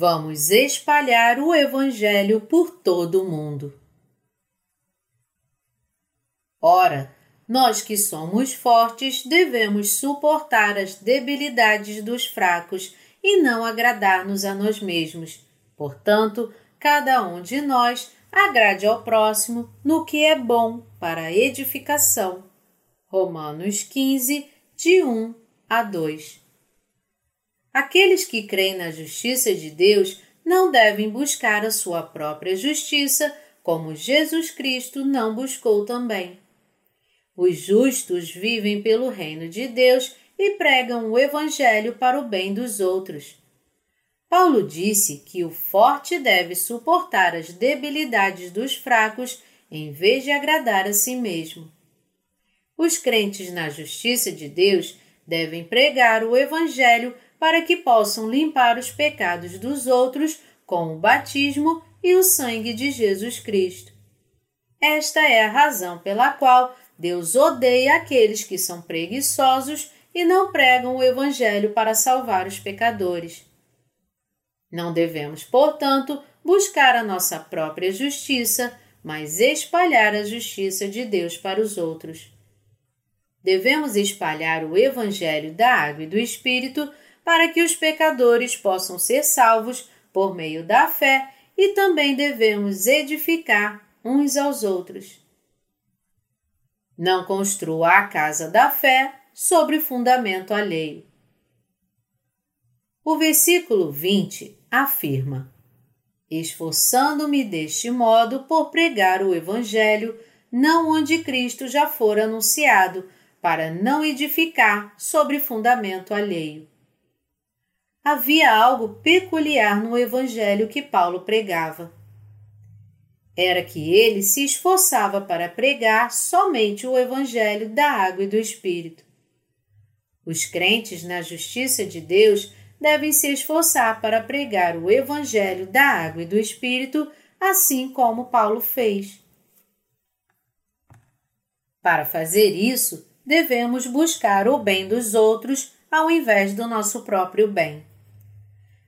Vamos espalhar o Evangelho por todo o mundo. Ora, nós que somos fortes devemos suportar as debilidades dos fracos e não agradar-nos a nós mesmos. Portanto, cada um de nós agrade ao próximo no que é bom para a edificação. Romanos 15, de 1 a 2. Aqueles que creem na justiça de Deus não devem buscar a sua própria justiça, como Jesus Cristo não buscou também. Os justos vivem pelo reino de Deus e pregam o Evangelho para o bem dos outros. Paulo disse que o forte deve suportar as debilidades dos fracos em vez de agradar a si mesmo. Os crentes na justiça de Deus devem pregar o Evangelho para que possam limpar os pecados dos outros com o batismo e o sangue de Jesus Cristo. Esta é a razão pela qual Deus odeia aqueles que são preguiçosos e não pregam o Evangelho para salvar os pecadores. Não devemos, portanto, buscar a nossa própria justiça, mas espalhar a justiça de Deus para os outros. Devemos espalhar o Evangelho da Água e do Espírito para que os pecadores possam ser salvos por meio da fé e também devemos edificar uns aos outros. Não construa a casa da fé sobre fundamento alheio. O versículo 20 afirma: Esforçando-me deste modo por pregar o Evangelho, não onde Cristo já for anunciado, para não edificar sobre fundamento alheio. Havia algo peculiar no Evangelho que Paulo pregava era que ele se esforçava para pregar somente o Evangelho da água e do Espírito. Os crentes na justiça de Deus devem se esforçar para pregar o Evangelho da água e do Espírito, assim como Paulo fez. Para fazer isso, devemos buscar o bem dos outros ao invés do nosso próprio bem.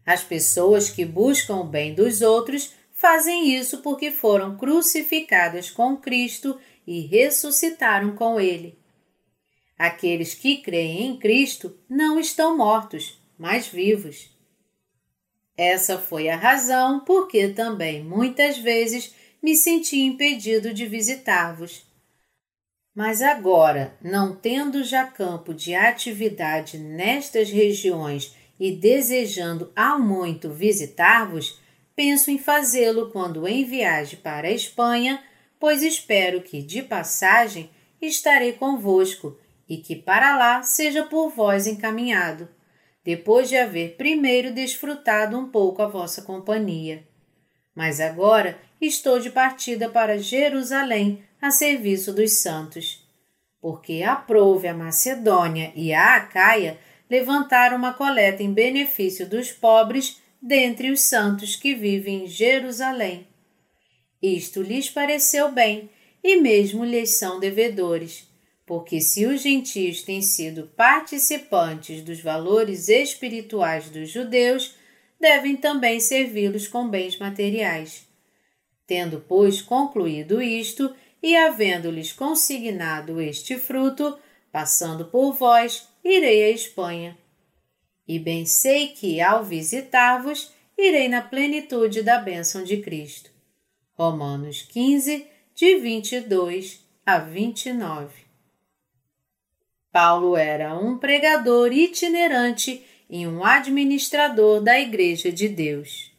As pessoas que buscam o bem dos outros fazem isso porque foram crucificadas com Cristo e ressuscitaram com Ele. Aqueles que creem em Cristo não estão mortos, mas vivos. Essa foi a razão por que também muitas vezes me senti impedido de visitar-vos. Mas agora, não tendo já campo de atividade nestas regiões e desejando ao muito visitar-vos, penso em fazê-lo quando em viagem para a Espanha, pois espero que, de passagem, estarei convosco e que para lá seja por vós encaminhado, depois de haver primeiro desfrutado um pouco a vossa companhia. Mas agora estou de partida para Jerusalém a serviço dos santos, porque aprouve a Macedônia e a Acaia levantar uma coleta em benefício dos pobres dentre os santos que vivem em Jerusalém. Isto lhes pareceu bem, e mesmo lhes são devedores, porque se os gentios têm sido participantes dos valores espirituais dos judeus, devem também servi-los com bens materiais. Tendo, pois, concluído isto, e havendo-lhes consignado este fruto, passando por vós, irei à Espanha e bem sei que, ao visitar-vos, irei na plenitude da bênção de Cristo. Romanos 15, de 22 a 29. Paulo era um pregador itinerante e um administrador da Igreja de Deus.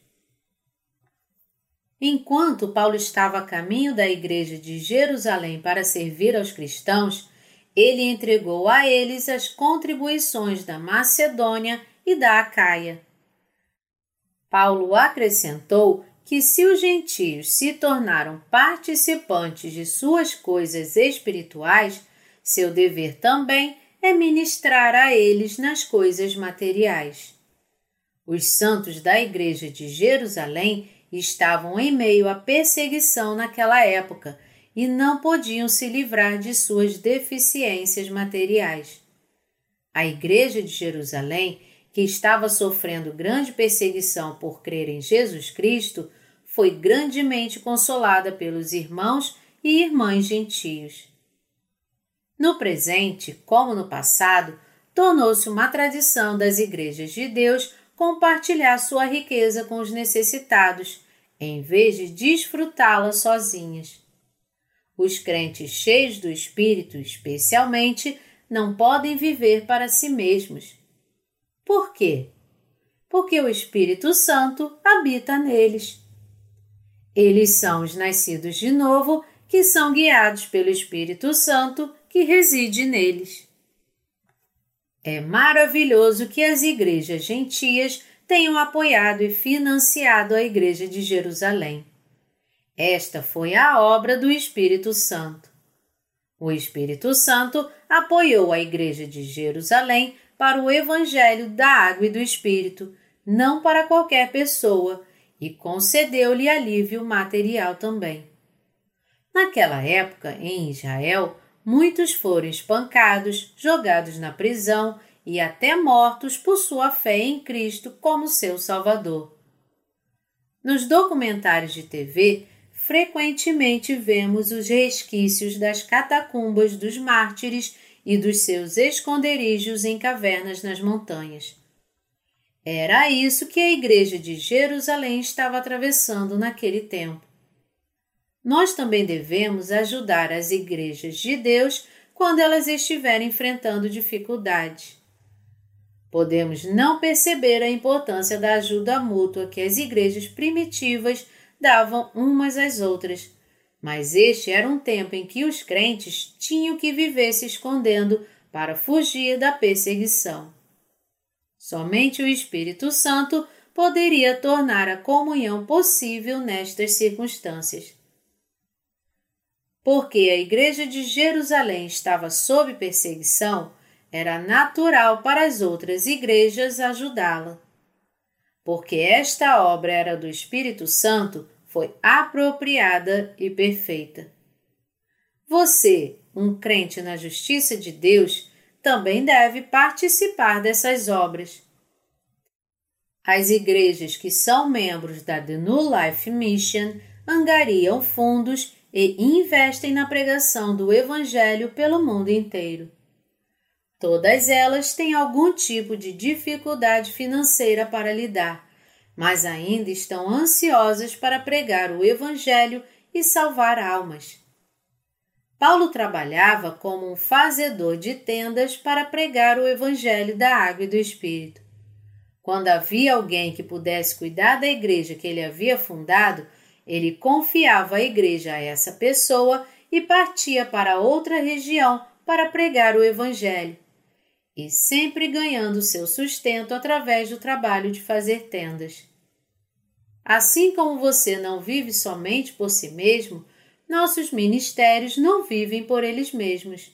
Enquanto Paulo estava a caminho da Igreja de Jerusalém para servir aos cristãos, ele entregou a eles as contribuições da Macedônia e da Acaia. Paulo acrescentou que se os gentios se tornaram participantes de suas coisas espirituais, seu dever também é ministrar a eles nas coisas materiais. Os santos da Igreja de Jerusalém estavam em meio à perseguição naquela época e não podiam se livrar de suas deficiências materiais. A Igreja de Jerusalém que estava sofrendo grande perseguição por crer em Jesus Cristo, foi grandemente consolada pelos irmãos e irmãs gentios. No presente, como no passado, tornou-se uma tradição das igrejas de Deus compartilhar sua riqueza com os necessitados, em vez de desfrutá-la sozinhas. Os crentes cheios do Espírito, especialmente, não podem viver para si mesmos. Por quê? Porque o Espírito Santo habita neles. Eles são os nascidos de novo que são guiados pelo Espírito Santo que reside neles. É maravilhoso que as igrejas gentias tenham apoiado e financiado a Igreja de Jerusalém. Esta foi a obra do Espírito Santo. O Espírito Santo apoiou a Igreja de Jerusalém para o Evangelho da Água e do Espírito, não para qualquer pessoa, e concedeu-lhe alívio material também. Naquela época, em Israel, muitos foram espancados, jogados na prisão e até mortos por sua fé em Cristo como seu Salvador. Nos documentários de TV, frequentemente vemos os resquícios das catacumbas dos mártires e dos seus esconderijos em cavernas nas montanhas. Era isso que a igreja de Jerusalém estava atravessando naquele tempo. Nós também devemos ajudar as igrejas de Deus quando elas estiverem enfrentando dificuldades. Podemos não perceber a importância da ajuda mútua que as igrejas primitivas davam umas às outras, mas este era um tempo em que os crentes tinham que viver se escondendo para fugir da perseguição. Somente o Espírito Santo poderia tornar a comunhão possível nestas circunstâncias porque a Igreja de Jerusalém estava sob perseguição, era natural para as outras igrejas ajudá-la. Porque esta obra era do Espírito Santo, foi apropriada e perfeita. Você, um crente na justiça de Deus, também deve participar dessas obras. As igrejas que são membros da The New Life Mission angariam fundos e investem na pregação do Evangelho pelo mundo inteiro. Todas elas têm algum tipo de dificuldade financeira para lidar, mas ainda estão ansiosas para pregar o Evangelho e salvar almas. Paulo trabalhava como um fazedor de tendas para pregar o Evangelho da Água e do Espírito. Quando havia alguém que pudesse cuidar da igreja que ele havia fundado, ele confiava a igreja a essa pessoa e partia para outra região para pregar o Evangelho, e sempre ganhando seu sustento através do trabalho de fazer tendas. Assim como você não vive somente por si mesmo, nossos ministérios não vivem por eles mesmos.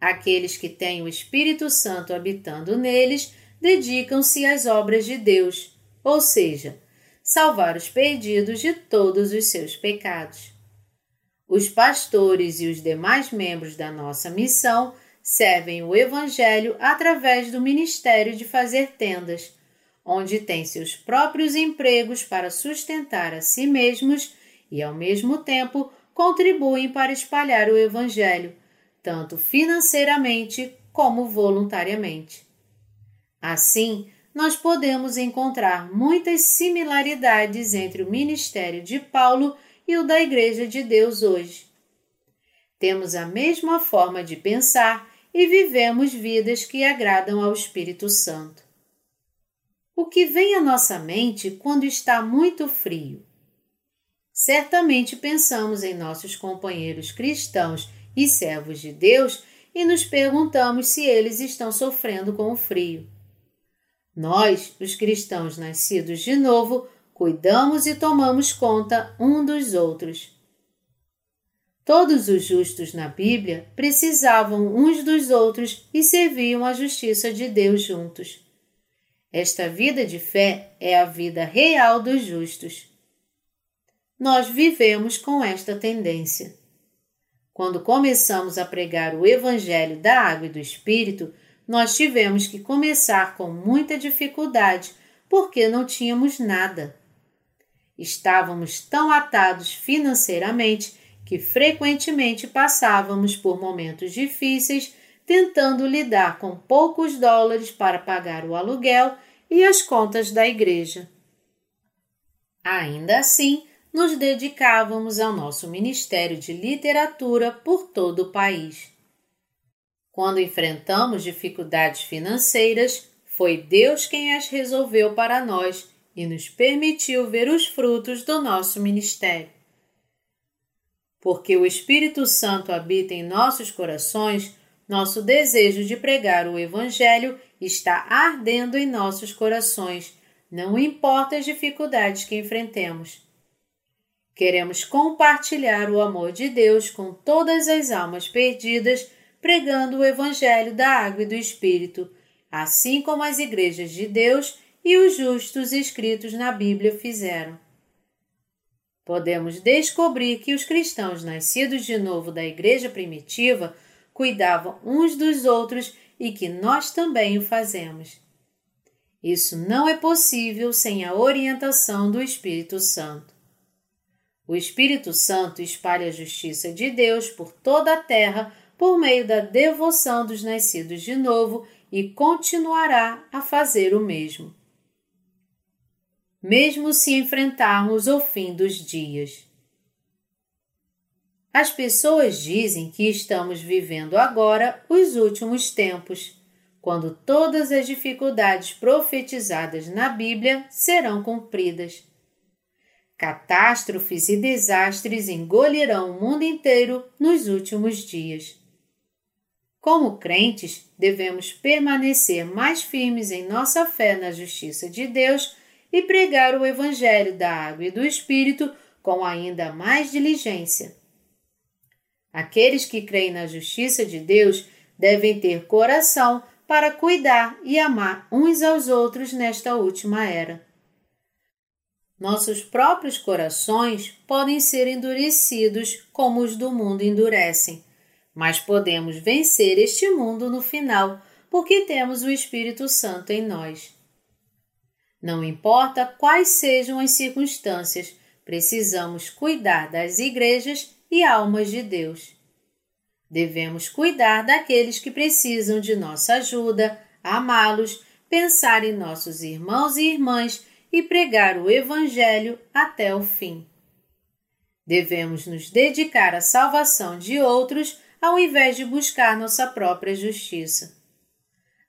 Aqueles que têm o Espírito Santo habitando neles dedicam-se às obras de Deus, ou seja, salvar os perdidos de todos os seus pecados. Os pastores e os demais membros da nossa missão servem o Evangelho através do ministério de fazer tendas, onde têm seus próprios empregos para sustentar a si mesmos e, ao mesmo tempo, contribuem para espalhar o Evangelho, tanto financeiramente como voluntariamente. Assim, nós podemos encontrar muitas similaridades entre o ministério de Paulo e o da Igreja de Deus hoje. Temos a mesma forma de pensar e vivemos vidas que agradam ao Espírito Santo. O que vem à nossa mente quando está muito frio? Certamente pensamos em nossos companheiros cristãos e servos de Deus e nos perguntamos se eles estão sofrendo com o frio. Nós, os cristãos nascidos de novo, cuidamos e tomamos conta um dos outros. Todos os justos na Bíblia precisavam uns dos outros e serviam a justiça de Deus juntos. Esta vida de fé é a vida real dos justos. Nós vivemos com esta tendência. Quando começamos a pregar o Evangelho da Água e do Espírito, nós tivemos que começar com muita dificuldade porque não tínhamos nada. Estávamos tão atados financeiramente que frequentemente passávamos por momentos difíceis tentando lidar com poucos dólares para pagar o aluguel e as contas da igreja. Ainda assim, nos dedicávamos ao nosso Ministério de Literatura por todo o país. Quando enfrentamos dificuldades financeiras, foi Deus quem as resolveu para nós e nos permitiu ver os frutos do nosso ministério. Porque o Espírito Santo habita em nossos corações, nosso desejo de pregar o Evangelho está ardendo em nossos corações, não importa as dificuldades que enfrentemos. Queremos compartilhar o amor de Deus com todas as almas perdidas, pregando o Evangelho da Água e do Espírito, assim como as igrejas de Deus e os justos escritos na Bíblia fizeram. Podemos descobrir que os cristãos nascidos de novo da igreja primitiva cuidavam uns dos outros e que nós também o fazemos. Isso não é possível sem a orientação do Espírito Santo. O Espírito Santo espalha a justiça de Deus por toda a terra por meio da devoção dos nascidos de novo e continuará a fazer o mesmo. Mesmo se enfrentarmos o fim dos dias. As pessoas dizem que estamos vivendo agora os últimos tempos, quando todas as dificuldades profetizadas na Bíblia serão cumpridas. Catástrofes e desastres engolirão o mundo inteiro nos últimos dias. Como crentes, devemos permanecer mais firmes em nossa fé na justiça de Deus e pregar o Evangelho da Água e do Espírito com ainda mais diligência. Aqueles que creem na justiça de Deus devem ter coração para cuidar e amar uns aos outros nesta última era. Nossos próprios corações podem ser endurecidos como os do mundo endurecem, mas podemos vencer este mundo no final, porque temos o Espírito Santo em nós. Não importa quais sejam as circunstâncias, precisamos cuidar das igrejas e almas de Deus. Devemos cuidar daqueles que precisam de nossa ajuda, amá-los, pensar em nossos irmãos e irmãs e pregar o Evangelho até o fim. Devemos nos dedicar à salvação de outros ao invés de buscar nossa própria justiça.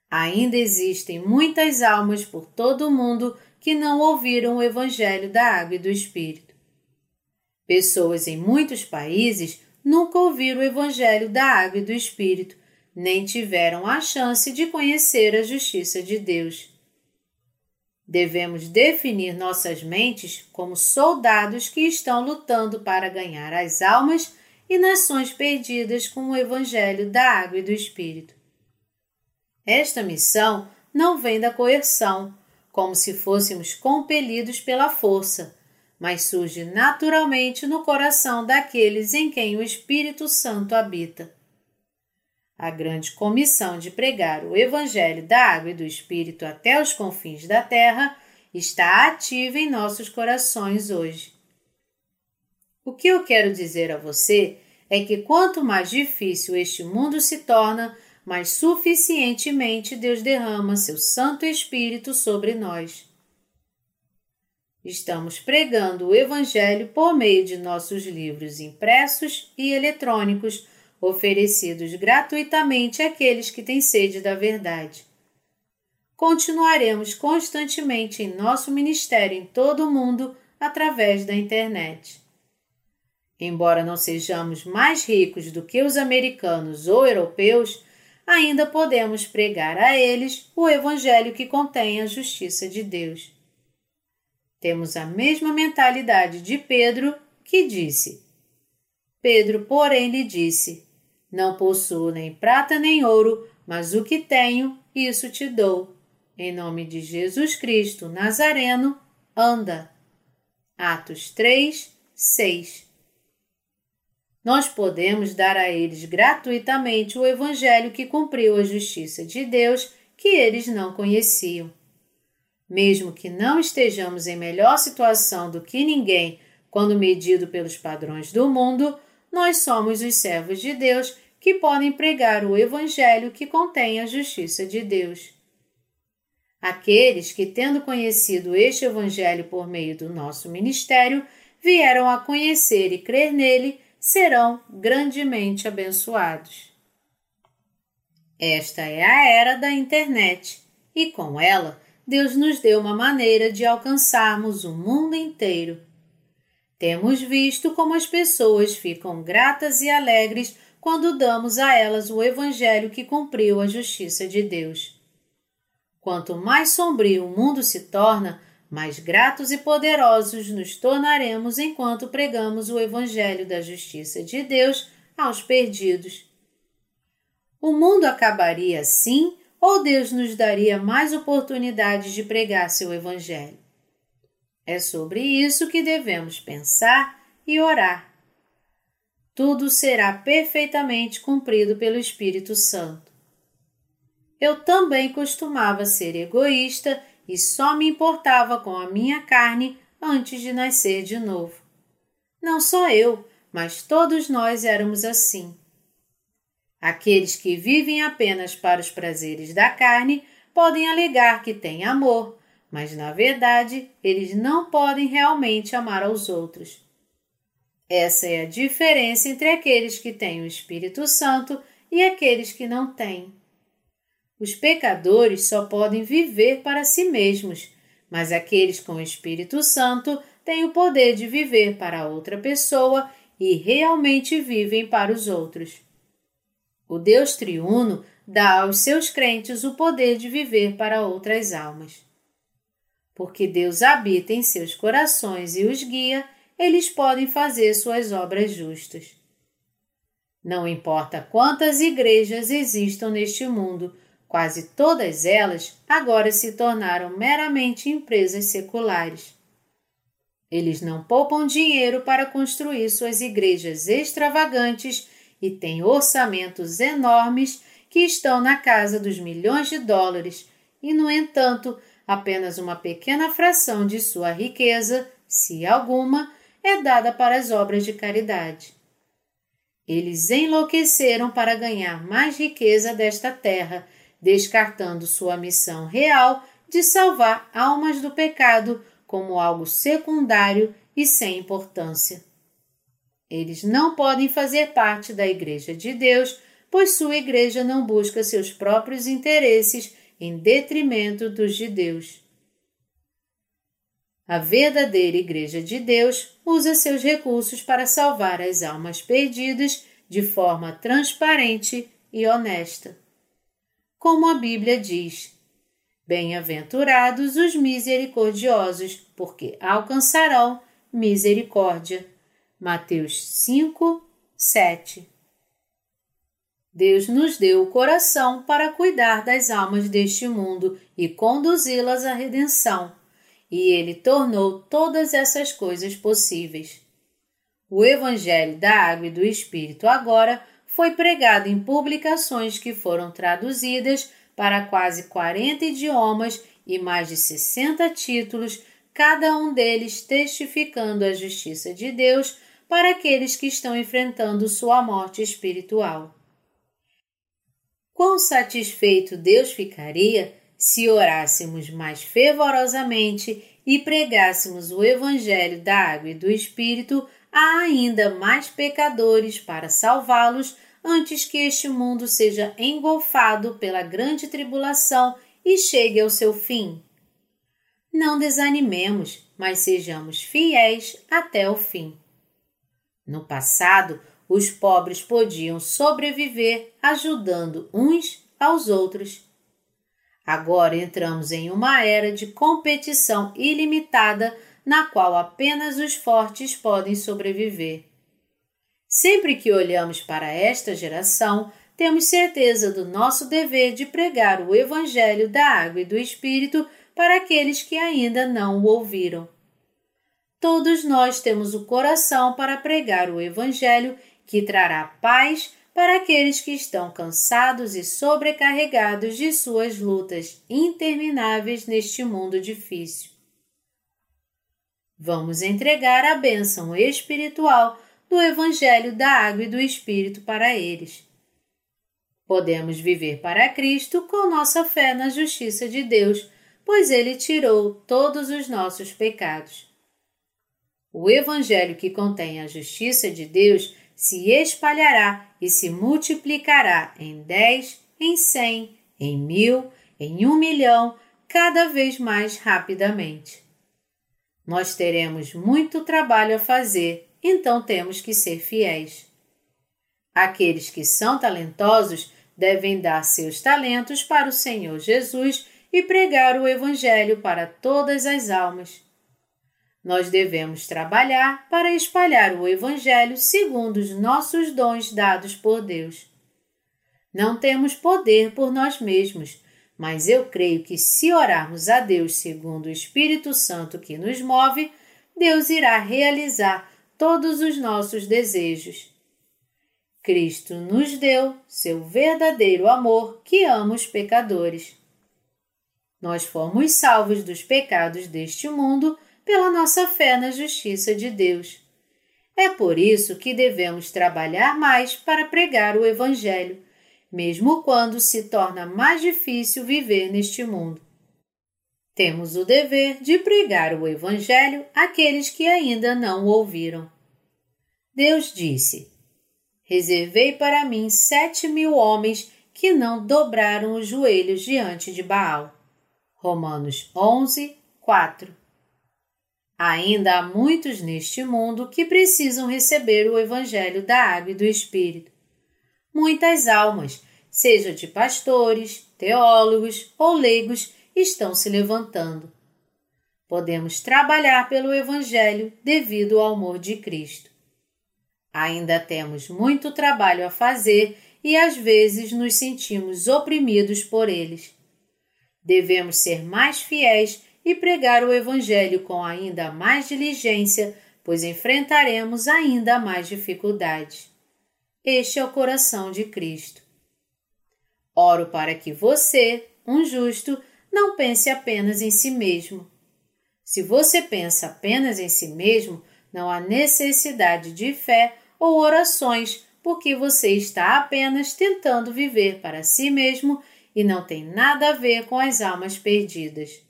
Ainda existem muitas almas por todo o mundo que não ouviram o Evangelho da Água e do Espírito. Pessoas em muitos países nunca ouviram o Evangelho da Água e do Espírito, nem tiveram a chance de conhecer a justiça de Deus. Devemos definir nossas mentes como soldados que estão lutando para ganhar as almas e nações perdidas com o Evangelho da Água e do Espírito. Esta missão não vem da coerção, como se fôssemos compelidos pela força, mas surge naturalmente no coração daqueles em quem o Espírito Santo habita. A grande comissão de pregar o Evangelho da Água e do Espírito até os confins da terra está ativa em nossos corações hoje. O que eu quero dizer a você é que quanto mais difícil este mundo se torna, mais suficientemente Deus derrama seu Santo Espírito sobre nós. Estamos pregando o Evangelho por meio de nossos livros impressos e eletrônicos oferecidos gratuitamente àqueles que têm sede da verdade. Continuaremos constantemente em nosso ministério em todo o mundo através da internet. Embora não sejamos mais ricos do que os americanos ou europeus, ainda podemos pregar a eles o Evangelho que contém a justiça de Deus. Temos a mesma mentalidade de Pedro, que disse: Pedro, porém, lhe disse: não possuo nem prata nem ouro, mas o que tenho, isso te dou. Em nome de Jesus Cristo Nazareno, anda. Atos 3, 6 nós podemos dar a eles gratuitamente o Evangelho que cumpriu a justiça de Deus que eles não conheciam. Mesmo que não estejamos em melhor situação do que ninguém quando medido pelos padrões do mundo, nós somos os servos de Deus que podem pregar o Evangelho que contém a justiça de Deus. Aqueles que, tendo conhecido este Evangelho por meio do nosso ministério, vieram a conhecer e crer nele, serão grandemente abençoados. Esta é a era da internet e com ela Deus nos deu uma maneira de alcançarmos o mundo inteiro. Temos visto como as pessoas ficam gratas e alegres quando damos a elas o Evangelho que cumpriu a justiça de Deus. Quanto mais sombrio o mundo se torna, mais gratos e poderosos nos tornaremos enquanto pregamos o Evangelho da Justiça de Deus aos perdidos. O mundo acabaria assim ou Deus nos daria mais oportunidades de pregar seu Evangelho? É sobre isso que devemos pensar e orar. Tudo será perfeitamente cumprido pelo Espírito Santo. Eu também costumava ser egoísta e só me importava com a minha carne antes de nascer de novo. Não só eu, mas todos nós éramos assim. Aqueles que vivem apenas para os prazeres da carne podem alegar que têm amor, mas na verdade eles não podem realmente amar aos outros. Essa é a diferença entre aqueles que têm o Espírito Santo e aqueles que não têm. Os pecadores só podem viver para si mesmos, mas aqueles com o Espírito Santo têm o poder de viver para outra pessoa e realmente vivem para os outros. O Deus triuno dá aos seus crentes o poder de viver para outras almas. Porque Deus habita em seus corações e os guia, eles podem fazer suas obras justas. Não importa quantas igrejas existam neste mundo, Quase todas elas agora se tornaram meramente empresas seculares. Eles não poupam dinheiro para construir suas igrejas extravagantes e têm orçamentos enormes que estão na casa dos milhões de dólares, e, no entanto, apenas uma pequena fração de sua riqueza, se alguma, é dada para as obras de caridade. Eles enlouqueceram para ganhar mais riqueza desta terra descartando sua missão real de salvar almas do pecado como algo secundário e sem importância. Eles não podem fazer parte da Igreja de Deus, pois sua igreja não busca seus próprios interesses em detrimento dos de Deus. A verdadeira Igreja de Deus usa seus recursos para salvar as almas perdidas de forma transparente e honesta como a Bíblia diz. Bem-aventurados os misericordiosos, porque alcançarão misericórdia. Mateus 5, 7. Deus nos deu o coração para cuidar das almas deste mundo e conduzi-las à redenção, e Ele tornou todas essas coisas possíveis. O Evangelho da Água e do Espírito agora foi pregado em publicações que foram traduzidas para quase 40 idiomas e mais de 60 títulos, cada um deles testificando a justiça de Deus para aqueles que estão enfrentando sua morte espiritual. Quão satisfeito Deus ficaria se orássemos mais fervorosamente e pregássemos o Evangelho da Água e do Espírito a ainda mais pecadores para salvá-los antes que este mundo seja engolfado pela grande tribulação e chegue ao seu fim. Não desanimemos, mas sejamos fiéis até o fim. No passado, os pobres podiam sobreviver ajudando uns aos outros. Agora entramos em uma era de competição ilimitada na qual apenas os fortes podem sobreviver. Sempre que olhamos para esta geração, temos certeza do nosso dever de pregar o Evangelho da Água e do Espírito para aqueles que ainda não o ouviram. Todos nós temos o coração para pregar o Evangelho que trará paz para aqueles que estão cansados e sobrecarregados de suas lutas intermináveis neste mundo difícil. Vamos entregar a bênção espiritual do Evangelho da Água e do Espírito para eles. Podemos viver para Cristo com nossa fé na justiça de Deus, pois Ele tirou todos os nossos pecados. O Evangelho que contém a justiça de Deus se espalhará e se multiplicará em dez, em cem, em mil, em um milhão, cada vez mais rapidamente. Nós teremos muito trabalho a fazer, então temos que ser fiéis. Aqueles que são talentosos devem dar seus talentos para o Senhor Jesus e pregar o Evangelho para todas as almas. Nós devemos trabalhar para espalhar o Evangelho segundo os nossos dons dados por Deus. Não temos poder por nós mesmos, mas eu creio que se orarmos a Deus segundo o Espírito Santo que nos move, Deus irá realizar todos os nossos desejos. Cristo nos deu seu verdadeiro amor que ama os pecadores. Nós fomos salvos dos pecados deste mundo pela nossa fé na justiça de Deus. É por isso que devemos trabalhar mais para pregar o Evangelho, mesmo quando se torna mais difícil viver neste mundo. Temos o dever de pregar o Evangelho àqueles que ainda não o ouviram. Deus disse: Reservei para mim sete mil homens que não dobraram os joelhos diante de Baal. Romanos 11, 4 Ainda há muitos neste mundo que precisam receber o Evangelho da Água e do Espírito. Muitas almas, seja de pastores, teólogos ou leigos, estão se levantando. Podemos trabalhar pelo Evangelho devido ao amor de Cristo. Ainda temos muito trabalho a fazer e às vezes nos sentimos oprimidos por eles. Devemos ser mais fiéis e pregar o Evangelho com ainda mais diligência, pois enfrentaremos ainda mais dificuldades. Este é o coração de Cristo. Oro para que você, um justo, não pense apenas em si mesmo. Se você pensa apenas em si mesmo, não há necessidade de fé ou orações, porque você está apenas tentando viver para si mesmo e não tem nada a ver com as almas perdidas.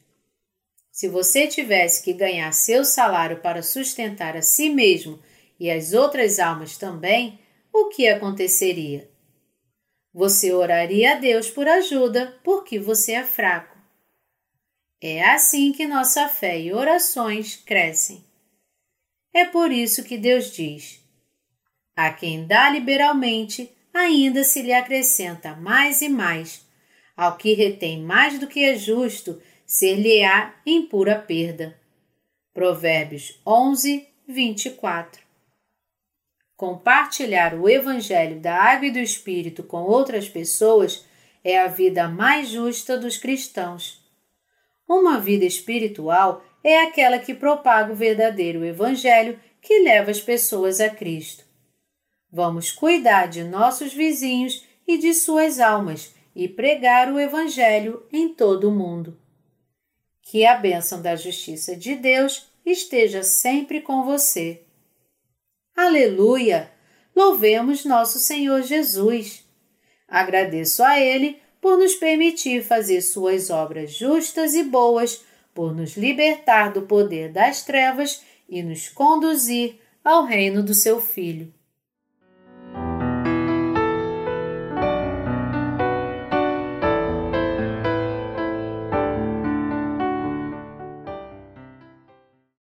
Se você tivesse que ganhar seu salário para sustentar a si mesmo e as outras almas também, o que aconteceria? Você oraria a Deus por ajuda porque você é fraco. É assim que nossa fé e orações crescem. É por isso que Deus diz: A quem dá liberalmente, ainda se lhe acrescenta mais e mais. Ao que retém mais do que é justo, ser-lhe-á em pura perda. Provérbios 11, 24. Compartilhar o Evangelho da Água e do Espírito com outras pessoas é a vida mais justa dos cristãos. Uma vida espiritual é aquela que propaga o verdadeiro Evangelho que leva as pessoas a Cristo. Vamos cuidar de nossos vizinhos e de suas almas e pregar o Evangelho em todo o mundo. Que a bênção da justiça de Deus esteja sempre com você. Aleluia! Louvemos nosso Senhor Jesus. Agradeço a Ele por nos permitir fazer Suas obras justas e boas, por nos libertar do poder das trevas e nos conduzir ao reino do Seu Filho.